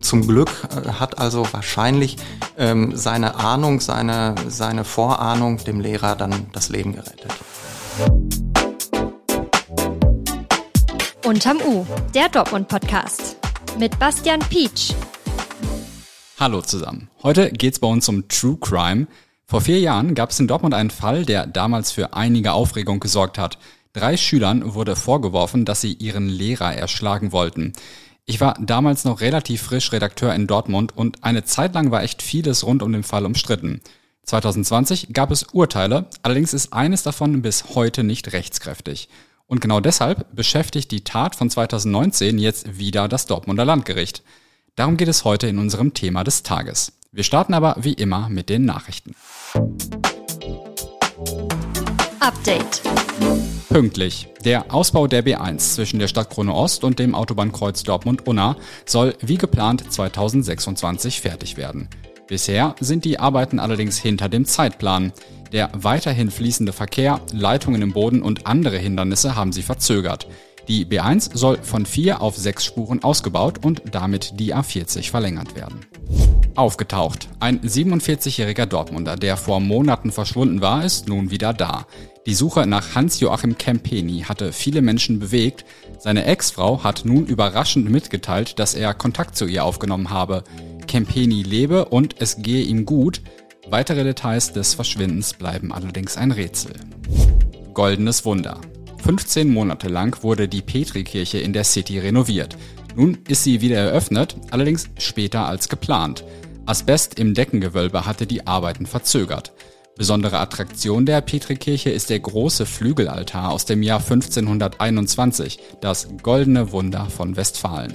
Zum Glück äh, hat also wahrscheinlich ähm, seine Ahnung, seine, seine Vorahnung dem Lehrer dann das Leben gerettet. Unterm U, der Dortmund-Podcast mit Bastian Pietsch. Hallo zusammen. Heute geht's bei uns um True Crime. Vor vier Jahren gab es in Dortmund einen Fall, der damals für einige Aufregung gesorgt hat. Drei Schülern wurde vorgeworfen, dass sie ihren Lehrer erschlagen wollten. Ich war damals noch relativ frisch Redakteur in Dortmund und eine Zeit lang war echt vieles rund um den Fall umstritten. 2020 gab es Urteile, allerdings ist eines davon bis heute nicht rechtskräftig. Und genau deshalb beschäftigt die Tat von 2019 jetzt wieder das Dortmunder Landgericht. Darum geht es heute in unserem Thema des Tages. Wir starten aber wie immer mit den Nachrichten. Update. Pünktlich. Der Ausbau der B1 zwischen der Stadt Krone Ost und dem Autobahnkreuz Dortmund-Unna soll wie geplant 2026 fertig werden. Bisher sind die Arbeiten allerdings hinter dem Zeitplan. Der weiterhin fließende Verkehr, Leitungen im Boden und andere Hindernisse haben sie verzögert. Die B1 soll von vier auf sechs Spuren ausgebaut und damit die A40 verlängert werden. Aufgetaucht. Ein 47-jähriger Dortmunder, der vor Monaten verschwunden war, ist nun wieder da. Die Suche nach Hans-Joachim Kempeni hatte viele Menschen bewegt. Seine Ex-Frau hat nun überraschend mitgeteilt, dass er Kontakt zu ihr aufgenommen habe. Kempeni lebe und es gehe ihm gut. Weitere Details des Verschwindens bleiben allerdings ein Rätsel. Goldenes Wunder. 15 Monate lang wurde die Petrikirche in der City renoviert. Nun ist sie wieder eröffnet, allerdings später als geplant. Asbest im Deckengewölbe hatte die Arbeiten verzögert. Besondere Attraktion der Petrikirche ist der große Flügelaltar aus dem Jahr 1521, das Goldene Wunder von Westfalen.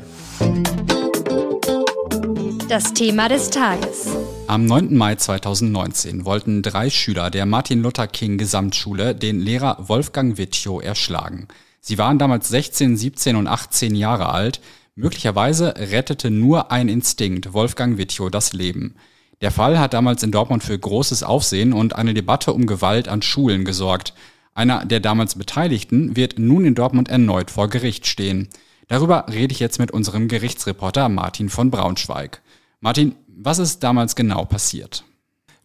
Das Thema des Tages. Am 9. Mai 2019 wollten drei Schüler der Martin Luther King Gesamtschule den Lehrer Wolfgang Wittjow erschlagen. Sie waren damals 16, 17 und 18 Jahre alt. Möglicherweise rettete nur ein Instinkt Wolfgang Wittjow das Leben. Der Fall hat damals in Dortmund für großes Aufsehen und eine Debatte um Gewalt an Schulen gesorgt. Einer der damals Beteiligten wird nun in Dortmund erneut vor Gericht stehen. Darüber rede ich jetzt mit unserem Gerichtsreporter Martin von Braunschweig. Martin, was ist damals genau passiert?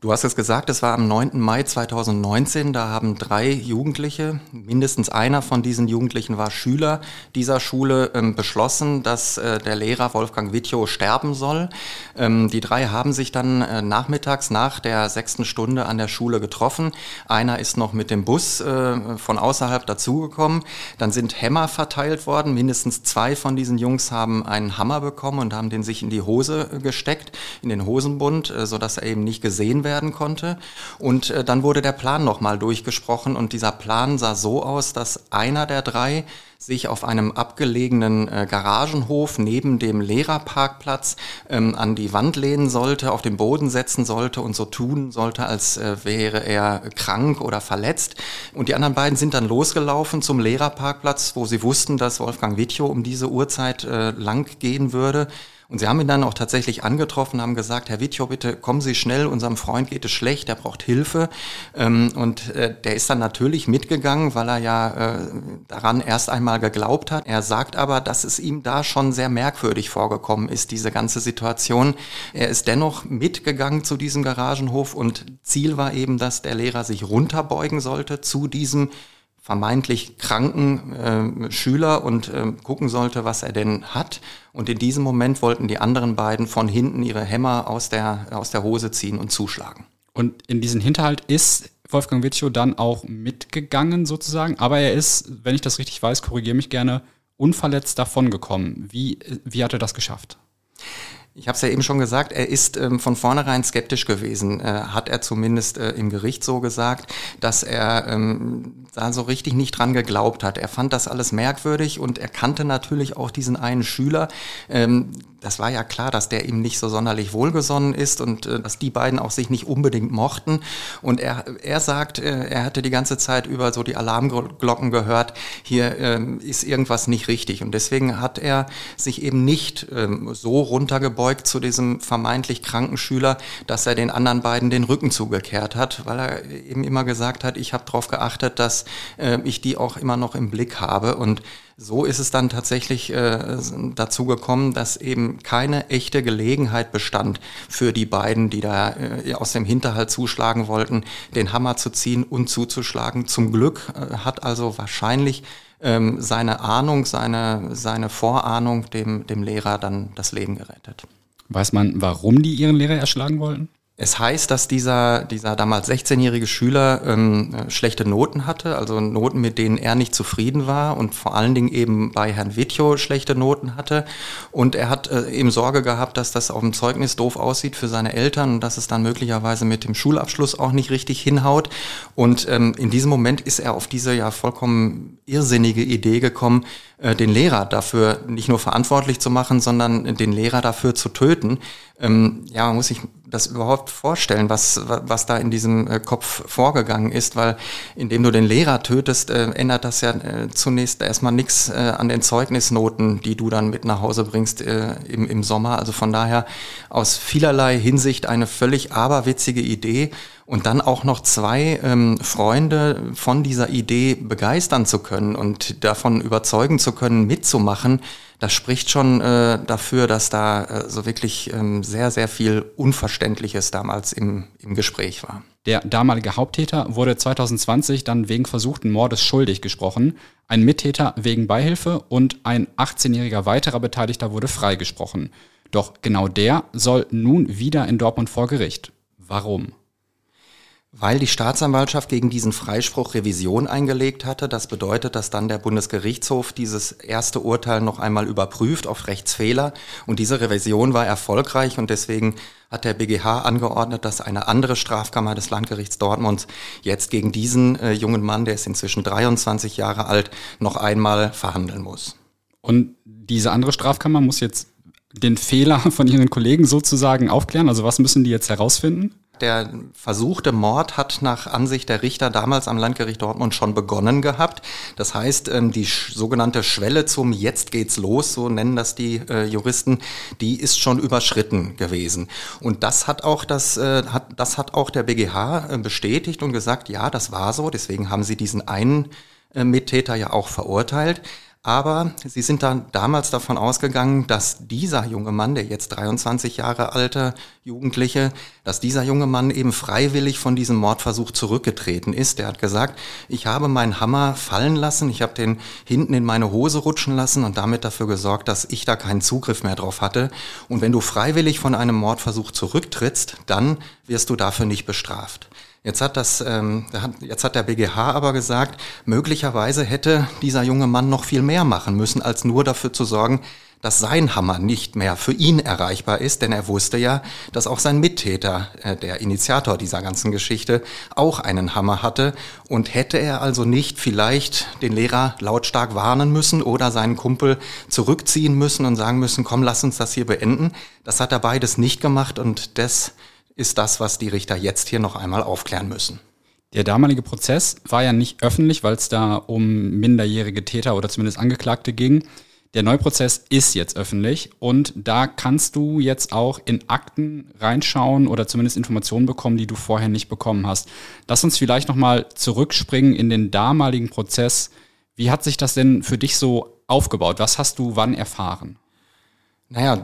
Du hast es gesagt, es war am 9. Mai 2019. Da haben drei Jugendliche, mindestens einer von diesen Jugendlichen war Schüler dieser Schule, ähm, beschlossen, dass äh, der Lehrer Wolfgang Wittjow sterben soll. Ähm, die drei haben sich dann äh, nachmittags nach der sechsten Stunde an der Schule getroffen. Einer ist noch mit dem Bus äh, von außerhalb dazugekommen. Dann sind Hämmer verteilt worden. Mindestens zwei von diesen Jungs haben einen Hammer bekommen und haben den sich in die Hose äh, gesteckt, in den Hosenbund, äh, sodass er eben nicht gesehen wird werden konnte. Und äh, dann wurde der Plan nochmal durchgesprochen und dieser Plan sah so aus, dass einer der drei sich auf einem abgelegenen äh, Garagenhof neben dem Lehrerparkplatz ähm, an die Wand lehnen sollte, auf den Boden setzen sollte und so tun sollte, als äh, wäre er krank oder verletzt. Und die anderen beiden sind dann losgelaufen zum Lehrerparkplatz, wo sie wussten, dass Wolfgang Wittjow um diese Uhrzeit äh, lang gehen würde. Und sie haben ihn dann auch tatsächlich angetroffen, haben gesagt, Herr Wittjow, bitte kommen Sie schnell, unserem Freund geht es schlecht, er braucht Hilfe. Ähm, und äh, der ist dann natürlich mitgegangen, weil er ja äh, daran erst einmal geglaubt hat. Er sagt aber, dass es ihm da schon sehr merkwürdig vorgekommen ist, diese ganze Situation. Er ist dennoch mitgegangen zu diesem Garagenhof und Ziel war eben, dass der Lehrer sich runterbeugen sollte zu diesem vermeintlich kranken äh, Schüler und äh, gucken sollte, was er denn hat. Und in diesem Moment wollten die anderen beiden von hinten ihre Hämmer aus der, aus der Hose ziehen und zuschlagen. Und in diesen Hinterhalt ist Wolfgang Wittchow dann auch mitgegangen sozusagen, aber er ist, wenn ich das richtig weiß, korrigiere mich gerne, unverletzt davongekommen. Wie, wie hat er das geschafft? Ich habe es ja eben schon gesagt, er ist ähm, von vornherein skeptisch gewesen, äh, hat er zumindest äh, im Gericht so gesagt, dass er ähm, da so richtig nicht dran geglaubt hat. Er fand das alles merkwürdig und er kannte natürlich auch diesen einen Schüler. Ähm, das war ja klar, dass der ihm nicht so sonderlich wohlgesonnen ist und äh, dass die beiden auch sich nicht unbedingt mochten. Und er, er sagt, äh, er hatte die ganze Zeit über so die Alarmglocken gehört, hier äh, ist irgendwas nicht richtig. Und deswegen hat er sich eben nicht ähm, so runtergebeugt zu diesem vermeintlich kranken Schüler, dass er den anderen beiden den Rücken zugekehrt hat, weil er eben immer gesagt hat, ich habe darauf geachtet, dass äh, ich die auch immer noch im Blick habe. Und so ist es dann tatsächlich äh, dazu gekommen, dass eben keine echte Gelegenheit bestand für die beiden, die da äh, aus dem Hinterhalt zuschlagen wollten, den Hammer zu ziehen und zuzuschlagen. Zum Glück äh, hat also wahrscheinlich ähm, seine Ahnung, seine, seine Vorahnung dem, dem Lehrer dann das Leben gerettet. Weiß man, warum die ihren Lehrer erschlagen wollten? Es heißt, dass dieser, dieser damals 16-jährige Schüler ähm, äh, schlechte Noten hatte, also Noten, mit denen er nicht zufrieden war und vor allen Dingen eben bei Herrn Wittjo schlechte Noten hatte. Und er hat äh, eben Sorge gehabt, dass das auf dem Zeugnis doof aussieht für seine Eltern und dass es dann möglicherweise mit dem Schulabschluss auch nicht richtig hinhaut. Und ähm, in diesem Moment ist er auf diese ja vollkommen irrsinnige Idee gekommen, äh, den Lehrer dafür nicht nur verantwortlich zu machen, sondern den Lehrer dafür zu töten. Ähm, ja, man muss sich das überhaupt vorstellen, was, was da in diesem äh, Kopf vorgegangen ist, weil indem du den Lehrer tötest, äh, ändert das ja äh, zunächst erstmal nichts äh, an den Zeugnisnoten, die du dann mit nach Hause bringst äh, im, im Sommer. Also von daher aus vielerlei Hinsicht eine völlig aberwitzige Idee und dann auch noch zwei ähm, Freunde von dieser Idee begeistern zu können und davon überzeugen zu können, mitzumachen, das spricht schon äh, dafür, dass da äh, so wirklich ähm, sehr, sehr viel Unverständliches damals im, im Gespräch war. Der damalige Haupttäter wurde 2020 dann wegen versuchten Mordes schuldig gesprochen, ein Mittäter wegen Beihilfe und ein 18-jähriger weiterer Beteiligter wurde freigesprochen. Doch genau der soll nun wieder in Dortmund vor Gericht. Warum? Weil die Staatsanwaltschaft gegen diesen Freispruch Revision eingelegt hatte. Das bedeutet, dass dann der Bundesgerichtshof dieses erste Urteil noch einmal überprüft auf Rechtsfehler. Und diese Revision war erfolgreich und deswegen hat der BGH angeordnet, dass eine andere Strafkammer des Landgerichts Dortmund jetzt gegen diesen äh, jungen Mann, der ist inzwischen 23 Jahre alt, noch einmal verhandeln muss. Und diese andere Strafkammer muss jetzt den Fehler von ihren Kollegen sozusagen aufklären? Also was müssen die jetzt herausfinden? Der versuchte Mord hat nach Ansicht der Richter damals am Landgericht Dortmund schon begonnen gehabt. Das heißt, ähm, die sogenannte Schwelle zum Jetzt geht's los, so nennen das die äh, Juristen, die ist schon überschritten gewesen. Und das hat auch das, äh, das hat auch der BGH äh, bestätigt und gesagt, ja, das war so. Deswegen haben sie diesen einen Mittäter ja auch verurteilt. Aber sie sind dann damals davon ausgegangen, dass dieser junge Mann, der jetzt 23 Jahre alte Jugendliche, dass dieser junge Mann eben freiwillig von diesem Mordversuch zurückgetreten ist. Der hat gesagt, ich habe meinen Hammer fallen lassen, ich habe den hinten in meine Hose rutschen lassen und damit dafür gesorgt, dass ich da keinen Zugriff mehr drauf hatte. Und wenn du freiwillig von einem Mordversuch zurücktrittst, dann wirst du dafür nicht bestraft. Jetzt hat, das, ähm, jetzt hat der BGH aber gesagt, möglicherweise hätte dieser junge Mann noch viel mehr machen müssen, als nur dafür zu sorgen, dass sein Hammer nicht mehr für ihn erreichbar ist, denn er wusste ja, dass auch sein Mittäter, äh, der Initiator dieser ganzen Geschichte, auch einen Hammer hatte. Und hätte er also nicht vielleicht den Lehrer lautstark warnen müssen oder seinen Kumpel zurückziehen müssen und sagen müssen, komm, lass uns das hier beenden. Das hat er beides nicht gemacht und das ist das, was die Richter jetzt hier noch einmal aufklären müssen. Der damalige Prozess war ja nicht öffentlich, weil es da um minderjährige Täter oder zumindest Angeklagte ging. Der Neuprozess ist jetzt öffentlich und da kannst du jetzt auch in Akten reinschauen oder zumindest Informationen bekommen, die du vorher nicht bekommen hast. Lass uns vielleicht nochmal zurückspringen in den damaligen Prozess. Wie hat sich das denn für dich so aufgebaut? Was hast du wann erfahren? Naja,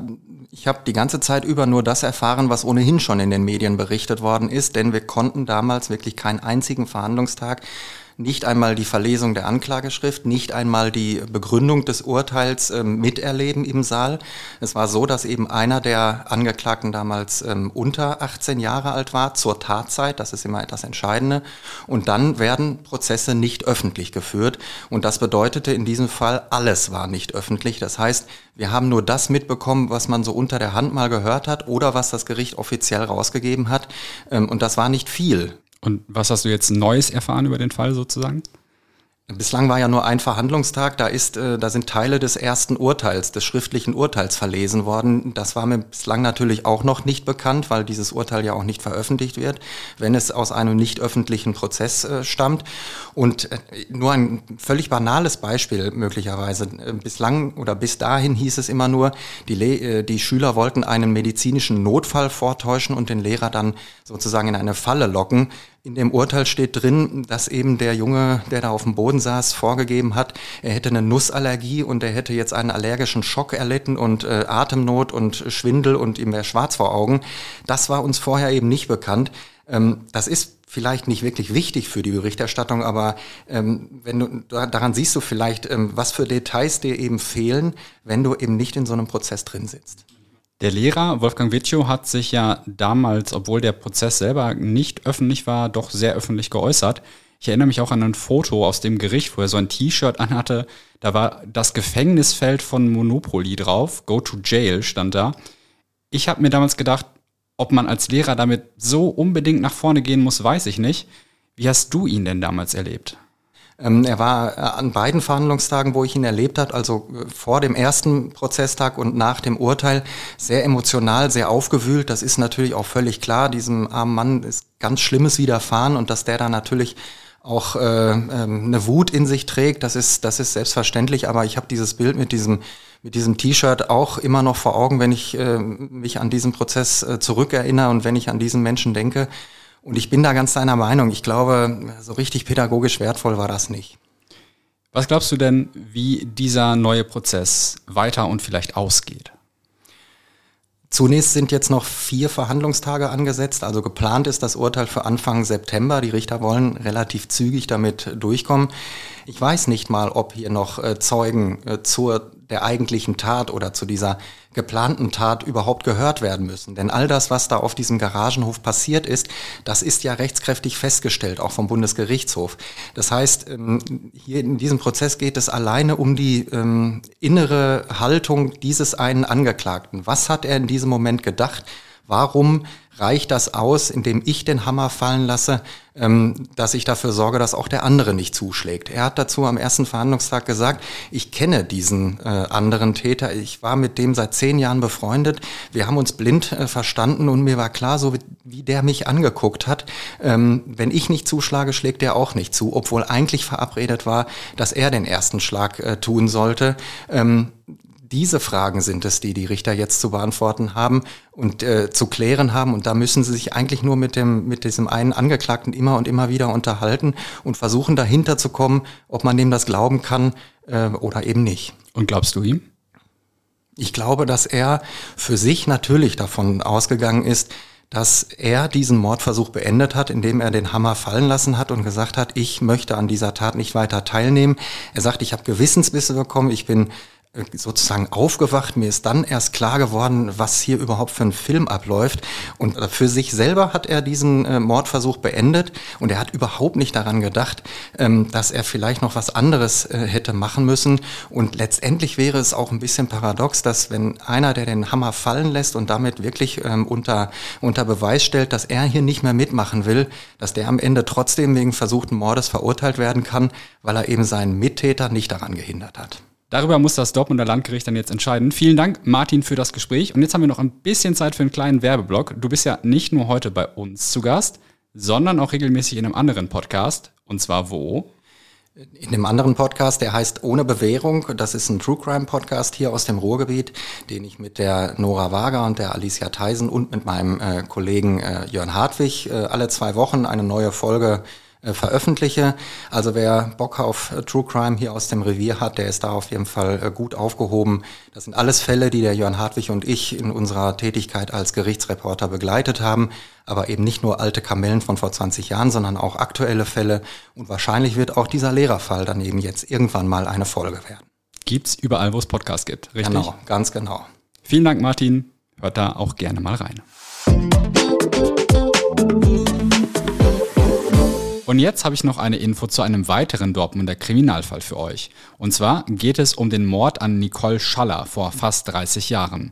ich habe die ganze Zeit über nur das erfahren, was ohnehin schon in den Medien berichtet worden ist, denn wir konnten damals wirklich keinen einzigen Verhandlungstag nicht einmal die Verlesung der Anklageschrift, nicht einmal die Begründung des Urteils ähm, miterleben im Saal. Es war so, dass eben einer der Angeklagten damals ähm, unter 18 Jahre alt war, zur Tatzeit, das ist immer das Entscheidende. Und dann werden Prozesse nicht öffentlich geführt. Und das bedeutete in diesem Fall, alles war nicht öffentlich. Das heißt, wir haben nur das mitbekommen, was man so unter der Hand mal gehört hat oder was das Gericht offiziell rausgegeben hat. Ähm, und das war nicht viel. Und was hast du jetzt Neues erfahren über den Fall sozusagen? Bislang war ja nur ein Verhandlungstag, da ist, äh, da sind Teile des ersten Urteils, des schriftlichen Urteils verlesen worden. Das war mir bislang natürlich auch noch nicht bekannt, weil dieses Urteil ja auch nicht veröffentlicht wird, wenn es aus einem nicht öffentlichen Prozess äh, stammt. Und äh, nur ein völlig banales Beispiel möglicherweise. Äh, bislang oder bis dahin hieß es immer nur, die, Le äh, die Schüler wollten einen medizinischen Notfall vortäuschen und den Lehrer dann sozusagen in eine Falle locken. In dem Urteil steht drin, dass eben der Junge, der da auf dem Boden saß, vorgegeben hat, er hätte eine Nussallergie und er hätte jetzt einen allergischen Schock erlitten und äh, Atemnot und Schwindel und ihm wäre schwarz vor Augen. Das war uns vorher eben nicht bekannt. Ähm, das ist vielleicht nicht wirklich wichtig für die Berichterstattung, aber ähm, wenn du daran siehst du vielleicht, ähm, was für Details dir eben fehlen, wenn du eben nicht in so einem Prozess drin sitzt. Der Lehrer Wolfgang Witchow hat sich ja damals, obwohl der Prozess selber nicht öffentlich war, doch sehr öffentlich geäußert. Ich erinnere mich auch an ein Foto aus dem Gericht, wo er so ein T-Shirt anhatte. Da war das Gefängnisfeld von Monopoly drauf. Go to jail stand da. Ich habe mir damals gedacht, ob man als Lehrer damit so unbedingt nach vorne gehen muss, weiß ich nicht. Wie hast du ihn denn damals erlebt? Ähm, er war äh, an beiden Verhandlungstagen, wo ich ihn erlebt habe, also äh, vor dem ersten Prozesstag und nach dem Urteil, sehr emotional, sehr aufgewühlt. Das ist natürlich auch völlig klar. Diesem armen Mann ist ganz Schlimmes widerfahren und dass der da natürlich auch äh, äh, eine Wut in sich trägt, das ist, das ist selbstverständlich. Aber ich habe dieses Bild mit diesem mit diesem T-Shirt auch immer noch vor Augen, wenn ich äh, mich an diesen Prozess äh, zurückerinnere und wenn ich an diesen Menschen denke. Und ich bin da ganz deiner Meinung. Ich glaube, so richtig pädagogisch wertvoll war das nicht. Was glaubst du denn, wie dieser neue Prozess weiter und vielleicht ausgeht? Zunächst sind jetzt noch vier Verhandlungstage angesetzt. Also geplant ist das Urteil für Anfang September. Die Richter wollen relativ zügig damit durchkommen. Ich weiß nicht mal, ob hier noch äh, Zeugen äh, zur der eigentlichen Tat oder zu dieser geplanten Tat überhaupt gehört werden müssen. Denn all das, was da auf diesem Garagenhof passiert ist, das ist ja rechtskräftig festgestellt, auch vom Bundesgerichtshof. Das heißt, ähm, hier in diesem Prozess geht es alleine um die ähm, innere Haltung dieses einen Angeklagten. Was hat er in diesem Moment gedacht? Warum reicht das aus, indem ich den Hammer fallen lasse, ähm, dass ich dafür sorge, dass auch der andere nicht zuschlägt. Er hat dazu am ersten Verhandlungstag gesagt, ich kenne diesen äh, anderen Täter, ich war mit dem seit zehn Jahren befreundet, wir haben uns blind äh, verstanden und mir war klar, so wie, der mich angeguckt hat, ähm, wenn ich nicht zuschlage, schlägt der auch nicht zu, obwohl eigentlich verabredet war, dass er den ersten Schlag äh, tun sollte. Diese Fragen sind es, die die Richter jetzt zu beantworten haben und äh, zu klären haben. Und da müssen sie sich eigentlich nur mit dem mit diesem einen Angeklagten immer und immer wieder unterhalten und versuchen dahinter zu kommen, ob man dem das glauben kann äh, oder eben nicht. Und glaubst du ihm? Ich glaube, dass er für sich natürlich davon ausgegangen ist, dass er diesen Mordversuch beendet hat, indem er den Hammer fallen lassen hat und gesagt hat, ich möchte an dieser Tat nicht weiter teilnehmen. Er sagt, ich habe Gewissensbisse bekommen, ich bin sozusagen aufgewacht. Mir ist dann erst klar geworden, was hier überhaupt für ein Film abläuft. Und für sich selber hat er diesen äh, Mordversuch beendet und er hat überhaupt nicht daran gedacht, ähm, dass er vielleicht noch was anderes äh, hätte machen müssen. Und letztendlich wäre es auch ein bisschen paradox, dass wenn einer, der den Hammer fallen lässt und damit wirklich ähm, unter, unter Beweis stellt, dass er hier nicht mehr mitmachen will, dass der am Ende trotzdem wegen versuchten Mordes verurteilt werden kann, weil er eben seinen Mittäter nicht daran gehindert hat. Darüber muss das Dortmunder Landgericht dann jetzt entscheiden. Vielen Dank, Martin, für das Gespräch. Und jetzt haben wir noch ein bisschen Zeit für einen kleinen Werbeblock. Du bist ja nicht nur heute bei uns zu Gast, sondern auch regelmäßig in einem anderen Podcast. Und zwar wo? In dem anderen Podcast, der heißt Ohne Bewährung. Das ist ein True Crime Podcast hier aus dem Ruhrgebiet, den ich mit der Nora Wager und der Alicia Theisen und mit meinem äh, Kollegen äh, Jörn Hartwig äh, alle zwei Wochen eine neue Folge äh, veröffentliche. Also wer Bock auf äh, True Crime hier aus dem Revier hat, der ist da auf jeden Fall äh, gut aufgehoben. Das sind alles Fälle, die der Jörn Hartwig und ich in unserer Tätigkeit als Gerichtsreporter begleitet haben. Aber eben nicht nur alte Kamellen von vor 20 Jahren, sondern auch aktuelle Fälle. Und wahrscheinlich wird auch dieser Lehrerfall dann eben jetzt irgendwann mal eine Folge werden. Gibt's überall, wo es Podcasts gibt, richtig? Genau, ganz genau. Vielen Dank, Martin. Hört da auch gerne mal rein. Und jetzt habe ich noch eine Info zu einem weiteren Dortmunder Kriminalfall für euch. Und zwar geht es um den Mord an Nicole Schaller vor fast 30 Jahren.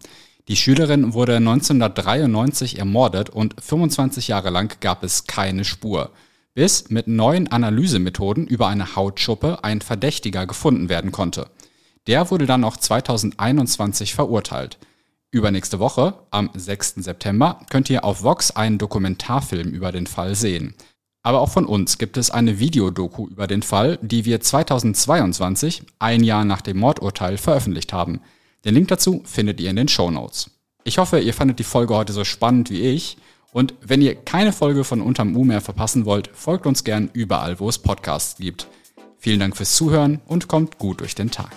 Die Schülerin wurde 1993 ermordet und 25 Jahre lang gab es keine Spur. Bis mit neuen Analysemethoden über eine Hautschuppe ein Verdächtiger gefunden werden konnte. Der wurde dann auch 2021 verurteilt. Übernächste Woche, am 6. September, könnt ihr auf Vox einen Dokumentarfilm über den Fall sehen. Aber auch von uns gibt es eine Videodoku über den Fall, die wir 2022, ein Jahr nach dem Mordurteil, veröffentlicht haben. Den Link dazu findet ihr in den Show Notes. Ich hoffe, ihr fandet die Folge heute so spannend wie ich Und wenn ihr keine Folge von Unterm U mehr verpassen wollt, folgt uns gern überall, wo es Podcasts gibt. Vielen Dank fürs Zuhören und kommt gut durch den Tag.